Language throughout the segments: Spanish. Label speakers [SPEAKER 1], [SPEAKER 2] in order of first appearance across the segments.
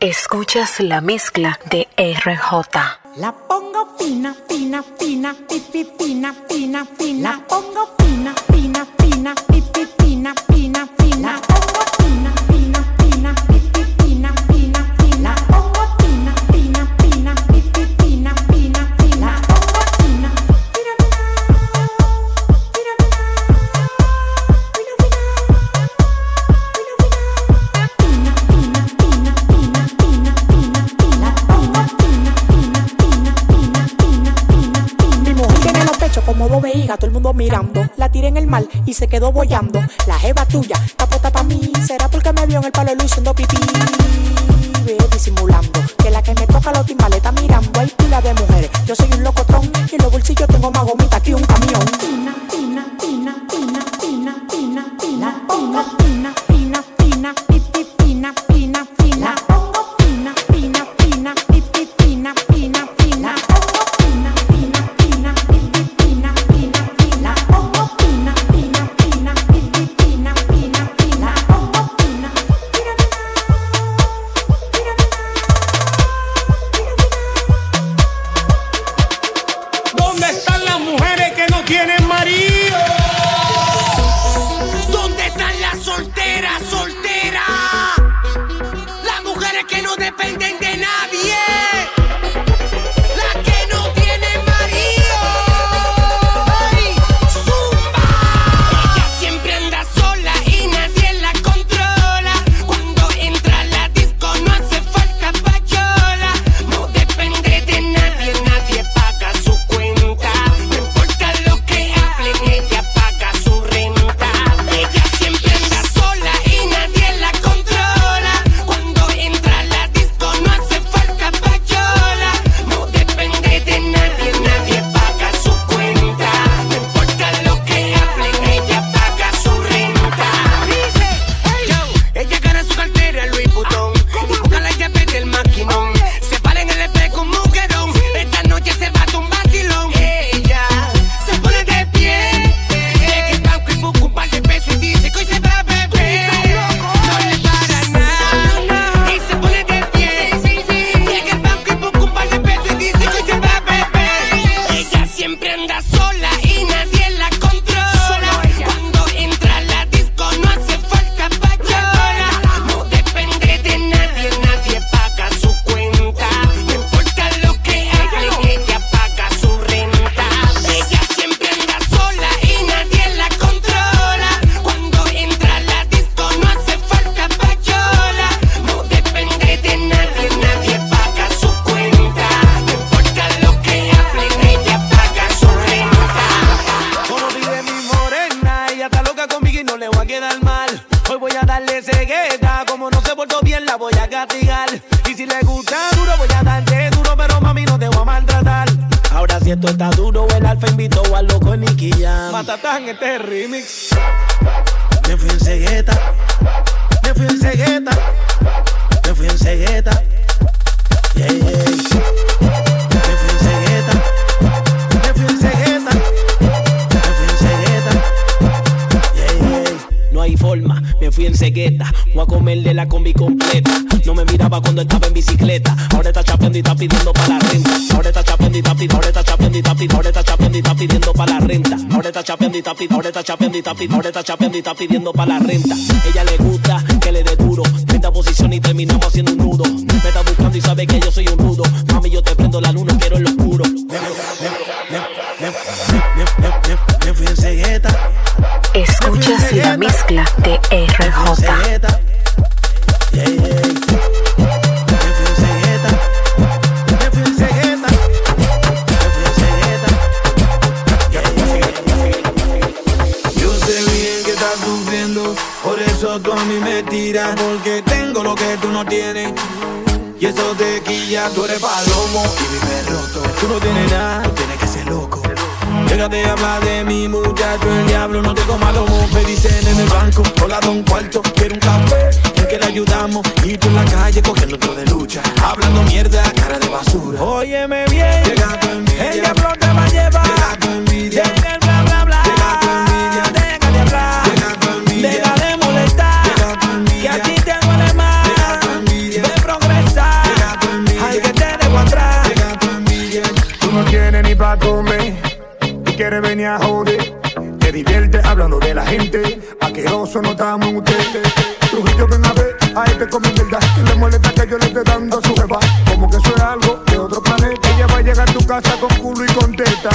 [SPEAKER 1] Escuchas la mezcla de RJ.
[SPEAKER 2] La pongo fina, fina, pina, pipi, fina, fina. pina. La pongo fina, fina, pina, pipi, fina, pina, pina. mirando. La tiré en el mal y se quedó bollando. La jeva tuya, capota pa' mí. Será porque me vio en el palo luciendo pipí. Veo disimulando que la que me toca los timbales está mirando.
[SPEAKER 3] Voy a comerle la combi completa. No me miraba cuando estaba en bicicleta. Ahora está chapeando y está pidiendo para la renta. Ahora está chapeando y está pidiendo, ahora está chapeando y está pidiendo, ahora está chapeando y está pidiendo para la renta. Ahora está chapeando y está pidiendo, ahora está chapeando y está pidiendo, ahora está chapeando y está pidiendo para la renta. Ella le gusta que le dé duro. Esta posición y terminamos haciendo un nudo. Me está buscando y sabe que yo soy un rudo. Mami, yo te prendo la luna, quiero el oscuro. Never, never, never,
[SPEAKER 1] y la mezcla de RJ.
[SPEAKER 4] tú a mí me tiras Porque tengo lo que tú no tienes. Y eso te quilla, tú eres palomo Y mi roto, tú no tienes nada. Déjate hablar de mi muchacho, el diablo no te coma lomo. Me dicen en el banco, hola don cuarto, quiero un café. En que le ayudamos, y tú en la calle cogiendo otro de lucha. Hablando mierda, cara de basura.
[SPEAKER 3] Óyeme bien,
[SPEAKER 4] llega tu envidia.
[SPEAKER 3] El diablo te va a llevar,
[SPEAKER 4] llega tu envidia.
[SPEAKER 5] venía a joder. Te divierte hablando de la gente, aqueroso no está mute. Trujillo ven a ver a este con mi verdad, que le molesta que yo le esté dando a su jefa. Como que eso es algo de otro planeta, ella va a llegar a tu casa con culo y
[SPEAKER 6] contenta.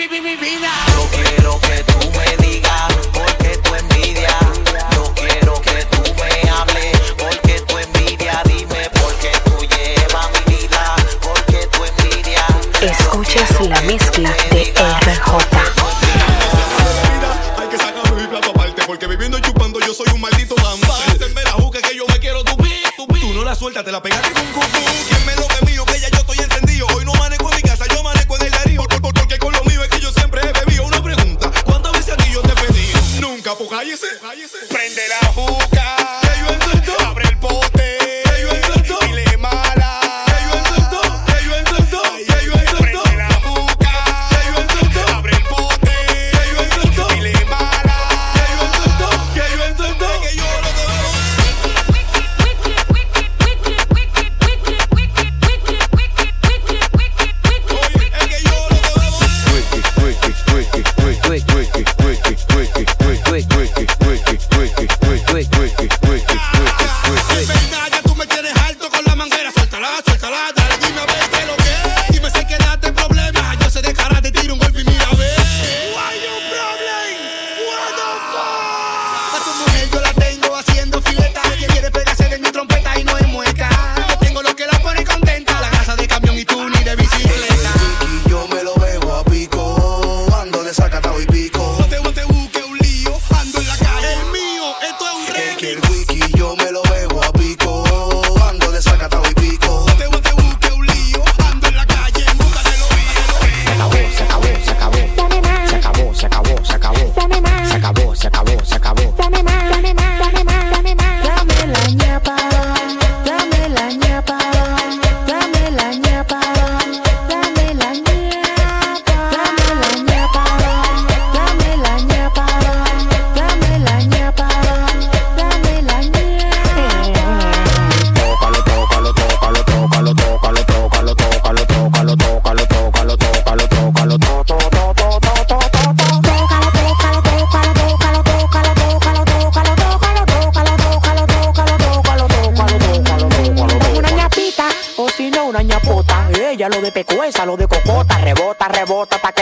[SPEAKER 6] baby, baby, baby, now.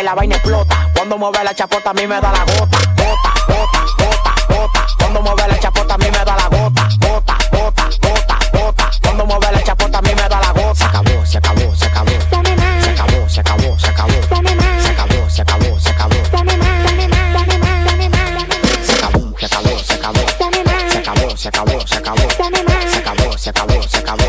[SPEAKER 6] la
[SPEAKER 7] vaina explota. Cuando mueve la chapota a mí me da la gota, gota, gota, gota, gota. Cuando mueve la chapota a mí me da la gota, gota, gota, gota, gota. Cuando mueve la chapota a mí me da la gota.
[SPEAKER 8] Se acabó, se acabó, se acabó. Se acabó, se acabó, se acabó. Se acabó, se acabó, se acabó. Se acabó, se acabó, se acabó. Se acabó, se acabó, se acabó. Se acabó, se acabó, se acabó.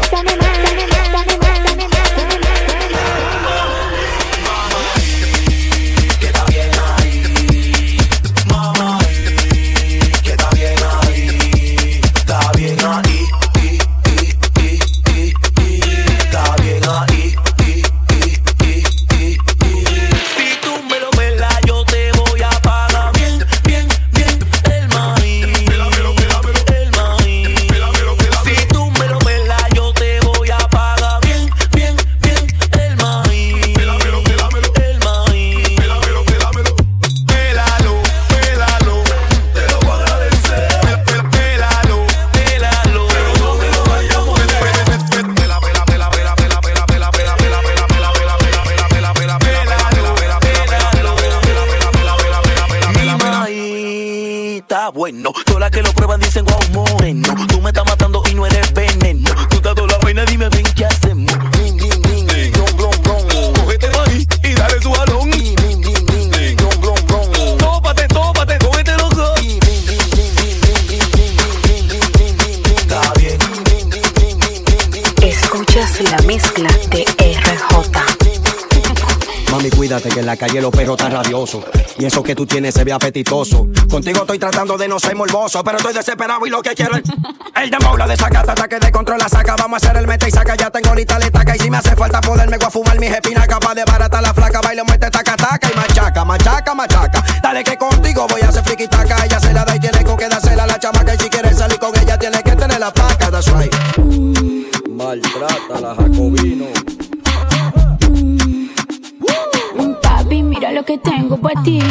[SPEAKER 6] bueno. Todas las que lo prueban dicen guau, wow, moreno. Tú me estás matando y no eres veneno. Tú estás toda la vaina, dime ven qué hacemos. Bling, bling, bling, bling, blom, blom, blom. Cógete maní y dale su balón. Bling, bling. Tópate, tópate, cógete los dos.
[SPEAKER 1] Escuchas la mezcla de RJ.
[SPEAKER 9] Mami, cuídate que en la calle los perros están rabiosos. Y eso que tú tienes se ve apetitoso. Contigo estoy tratando de no ser morboso, pero estoy desesperado y lo que quiero es el dembow, la desacata, ataque de control, la saca. Vamos a hacer el mete y saca, ya tengo lista la taca. Y si me hace falta poderme voy a fumar mis espinas, capaz de barata la flaca. Baile, muerte, taca, taca y machaca, machaca, machaca. Dale que contigo voy a hacer friki taca. Ella se la da y tiene con que dársela a la chamaca. Y si quieres salir con ella, tiene que tener la placa, that's right. Maltrata la Jacobino.
[SPEAKER 10] Lo que tengo para ti.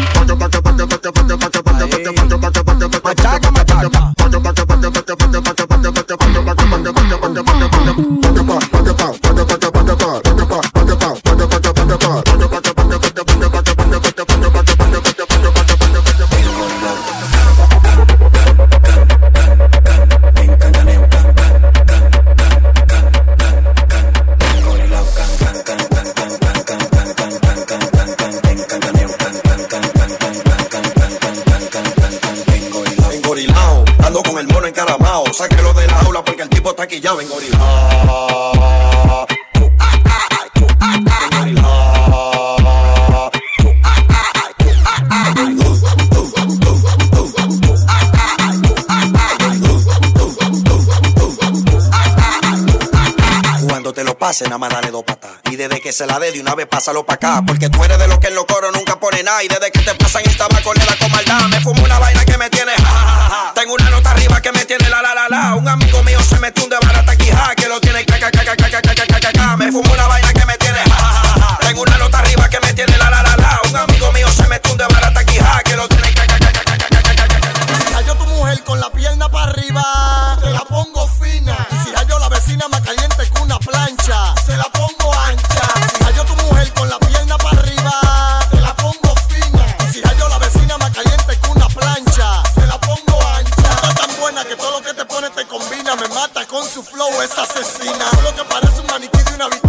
[SPEAKER 9] cuando te lo pase, nada más dale dos patas. Y desde que se la dé de una vez, pásalo pa' acá. Porque tú eres de los que en los coros nunca pone nada. Y desde que te pasan el tabaco, le da con. Me fumo una vaina que me tiene ja, ja, ja, Tengo una nota arriba que me tiene la la la la. Un amigo mío se metió un de barata aquí, ja, que lo tiene ca, ca, ca, ca, ca,
[SPEAKER 7] mata con su flow, es asesina. Lo que parece un maniquí de una vitrina.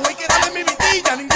[SPEAKER 11] wicked, I let me be
[SPEAKER 2] DJ.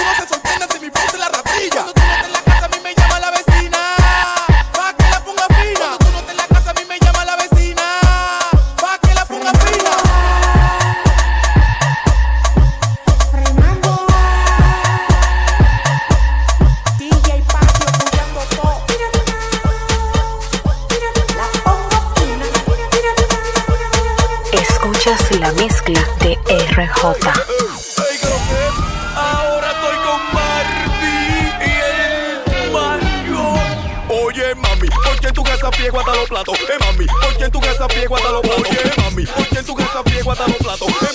[SPEAKER 11] lado.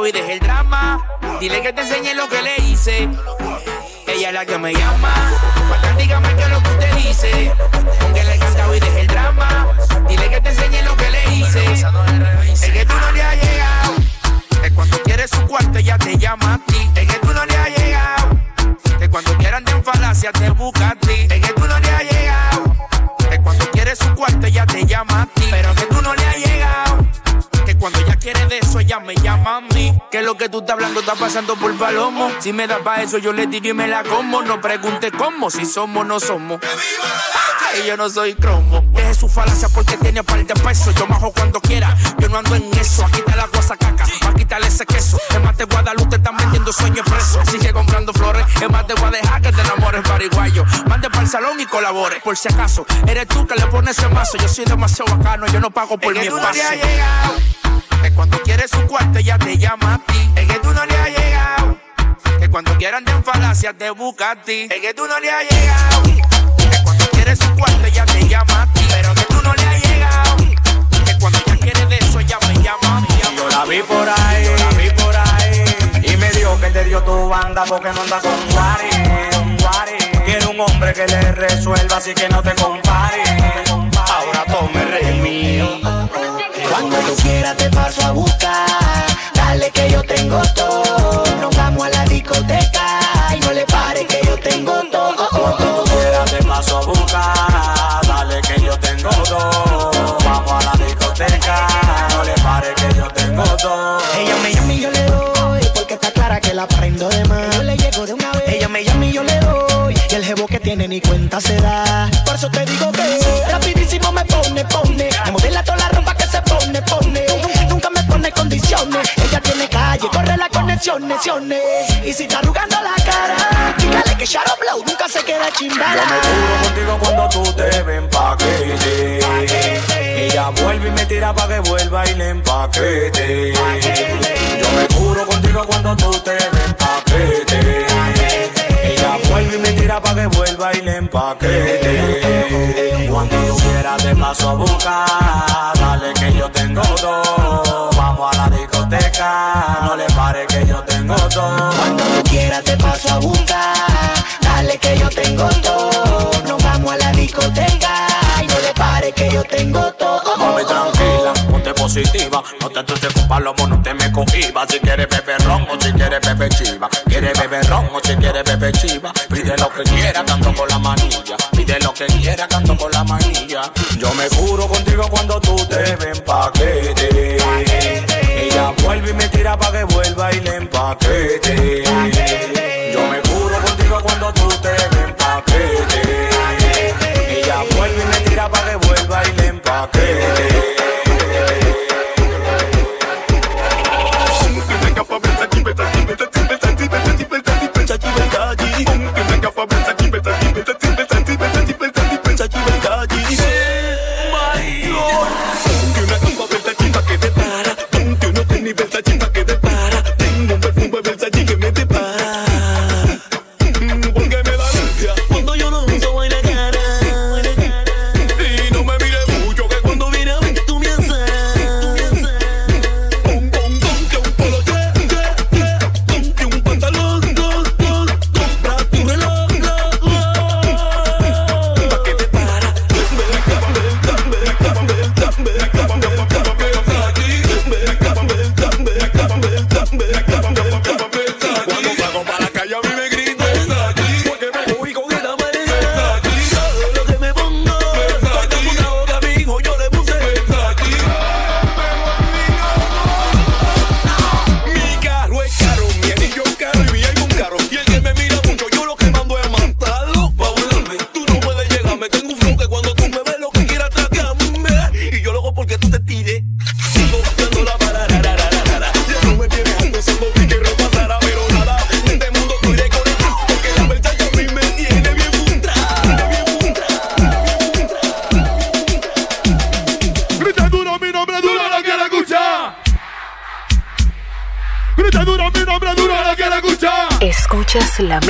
[SPEAKER 11] Y
[SPEAKER 12] dejé el drama. Dile que te enseñe lo que le hice. Ella es la que me llama. Qué es lo que usted dice. Aunque le he cantado y dejé el drama. Dile que te enseñe lo que le hice. Es que tú no le has llegado. Es cuando quieres su cuarto ella te llama a ti. Es que tú no le has llegado. Que cuando quieran de falacia te busca a ti. Es que tú no le has llegado. Que cuando quieres su cuarto ella te llama a ti. Pero que tú no le has llegado. Cuando ella quiere de eso, ella me llama a mí. Que lo que tú estás hablando está pasando por palomo. Si me da pa' eso, yo le digo y me la como. No pregunte cómo, si somos no somos. Ay, yo no soy cromo. Deje su falacia porque tiene par de pesos. Yo majo cuando quiera. Yo no ando en eso. Aquí está la cosa caca. Pa' quitarle ese queso. Es más de Guadalupe están vendiendo sueños presos. Sigue comprando flores. Es más de Guadeja que te enamores pariguayo. Mande para el salón y colabore. Por si acaso, eres tú que le pones ese mazo. Yo soy demasiado bacano. Yo no pago por mi espacio. Que cuando quieres su cuarto ella te llama a ti.
[SPEAKER 3] Es que tú no le has llegado.
[SPEAKER 12] Que cuando quieran de falacia te busca a ti.
[SPEAKER 3] Es que tú no le has llegado.
[SPEAKER 12] Que cuando quieres su cuarto ella te llama a ti.
[SPEAKER 3] Pero que tú no le has llegado.
[SPEAKER 12] Que cuando ella quiere de eso ella me llama a mí.
[SPEAKER 4] Yo la vi por ahí, yo la vi por ahí. Y me dijo que te dio tu banda porque no anda con Wari. Quiere un hombre que le resuelva, así que no te compare. Ahora tome rey mío.
[SPEAKER 13] Cuando tú quieras te paso a buscar. Dale que yo tengo todo. Nos vamos a la discoteca y no le pare que yo tengo todo.
[SPEAKER 4] Cuando tú quieras te paso a buscar. Dale que yo tengo todo. Vamos a la discoteca. No le pare que yo tengo todo.
[SPEAKER 13] Ella me llama y yo le doy porque está clara que la prendo de más. Yo le llego de una vez. Ella me llama y yo le doy y el jevo que tiene ni cuenta se da. Por eso te digo que Ella tiene calle, corre la conexión, conexiones. Y si está arrugando la cara, dígale que Shadow Blow nunca se queda chimbada.
[SPEAKER 4] Yo me juro contigo cuando tú te ven paquete. Ella vuelve y me tira pa' que vuelva y le empaquete. Yo me juro contigo cuando tú te ven paquete. Ella vuelve y me tira pa' que vuelva y le empaquete. Cuando tú quieras te paso a buscar. Dale que yo tengo todo. Discoteca. No le pare que yo tengo todo.
[SPEAKER 13] Cuando tú quieras te paso a buscar. Dale que yo tengo todo. Nos vamos a la discoteca y no le pare que yo tengo todo.
[SPEAKER 4] Mami, tranquila, ponte positiva. No te asuste con palomo, no te me cohibas. Si quieres beber ron o si quieres beber chiva. Quieres beber ron o si quieres beber chiva. Pide lo que quiera, canto con la manilla. Pide lo que quiera, canto con la manilla. Yo me juro contigo cuando tú te ven paquete. Vuelve y me tira pa' que vuelva y le empaquete.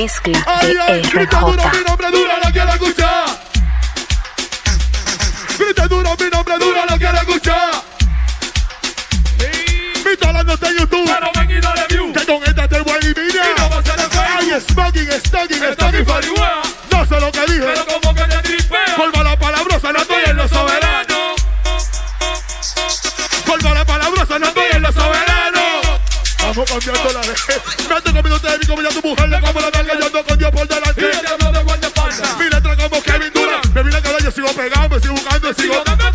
[SPEAKER 1] Whisky
[SPEAKER 14] ay, ay, grita duro mi nombre dura, la quiero escuchar. Grita duro mi nombre dura, la quiero escuchar. Mi talento está en YouTube. Pero me
[SPEAKER 15] quito de view.
[SPEAKER 14] Que con esta te voy a eliminar.
[SPEAKER 15] Y no va a ser el
[SPEAKER 14] Ay, smoking, smoking,
[SPEAKER 15] smoking.
[SPEAKER 14] No sé lo que dije.
[SPEAKER 15] Pero como que te tripeo.
[SPEAKER 14] Colma la palabrosa, no estoy en los sobre. loco cambiando la. Me ando comiendo de mi comida tu mujer, le como la nalga, yo ando con Dios por delante.
[SPEAKER 15] No.
[SPEAKER 14] Mi letra como Kevin Durant. Me vine a yo sigo pegado, me sigo buscando, sigo
[SPEAKER 15] dando.